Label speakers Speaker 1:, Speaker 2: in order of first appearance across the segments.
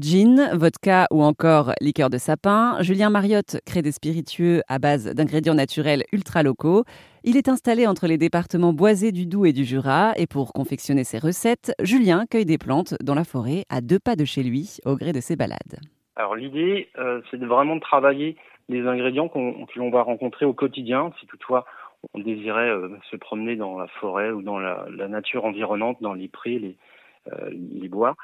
Speaker 1: Gin, vodka ou encore liqueur de sapin, Julien Mariotte crée des spiritueux à base d'ingrédients naturels ultra locaux. Il est installé entre les départements boisés du Doubs et du Jura et pour confectionner ses recettes, Julien cueille des plantes dans la forêt à deux pas de chez lui au gré de ses balades.
Speaker 2: Alors l'idée, euh, c'est vraiment de travailler les ingrédients que l'on va rencontrer au quotidien, si toutefois on désirait euh, se promener dans la forêt ou dans la, nature environnante, dans les prés, les, euh, les bois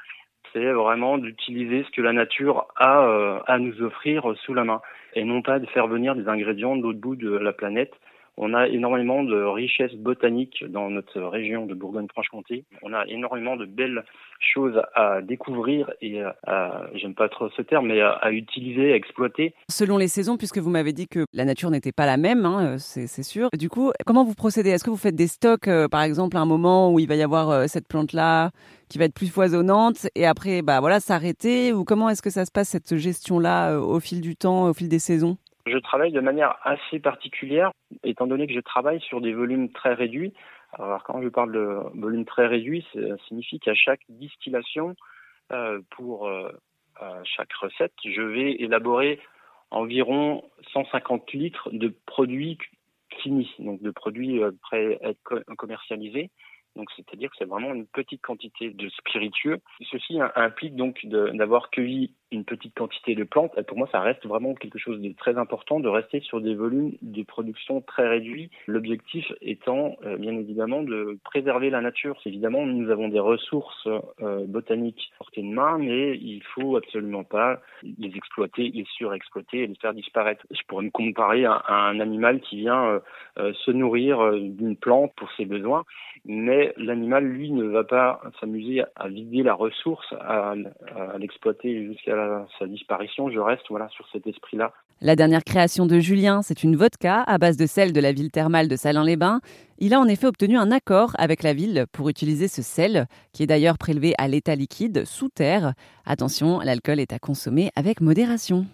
Speaker 2: c'est vraiment d'utiliser ce que la nature a euh, à nous offrir sous la main et non pas de faire venir des ingrédients de l'autre bout de la planète on a énormément de richesses botaniques dans notre région de Bourgogne-Franche-Comté. On a énormément de belles choses à découvrir et à, j'aime pas trop ce terme, mais à, utiliser, à exploiter.
Speaker 1: Selon les saisons, puisque vous m'avez dit que la nature n'était pas la même, hein, c'est sûr. Du coup, comment vous procédez? Est-ce que vous faites des stocks, euh, par exemple, à un moment où il va y avoir euh, cette plante-là? Qui va être plus foisonnante et après, bah voilà, s'arrêter Ou comment est-ce que ça se passe cette gestion-là euh, au fil du temps, au fil des saisons?
Speaker 2: Je travaille de manière assez particulière, étant donné que je travaille sur des volumes très réduits. Alors quand je parle de volume très réduit, ça signifie qu'à chaque distillation, euh, pour euh, chaque recette, je vais élaborer environ 150 litres de produits finis, donc de produits prêts à être commercialisés. Donc, c'est-à-dire que c'est vraiment une petite quantité de spiritueux. Ceci implique donc d'avoir cueilli une petite quantité de plantes. Et pour moi, ça reste vraiment quelque chose de très important de rester sur des volumes de production très réduits. L'objectif étant, euh, bien évidemment, de préserver la nature. Évidemment, nous avons des ressources euh, botaniques portées de main, mais il faut absolument pas les exploiter, les surexploiter et les faire disparaître. Je pourrais me comparer à, un animal qui vient euh, se nourrir d'une plante pour ses besoins, mais l'animal, lui, ne va pas s'amuser à vider la ressource, à, à l'exploiter jusqu'à sa disparition, je reste sur cet esprit-là.
Speaker 1: La dernière création de Julien, c'est une vodka à base de sel de la ville thermale de Salins-les-Bains. Il a en effet obtenu un accord avec la ville pour utiliser ce sel, qui est d'ailleurs prélevé à l'état liquide sous terre. Attention, l'alcool est à consommer avec modération.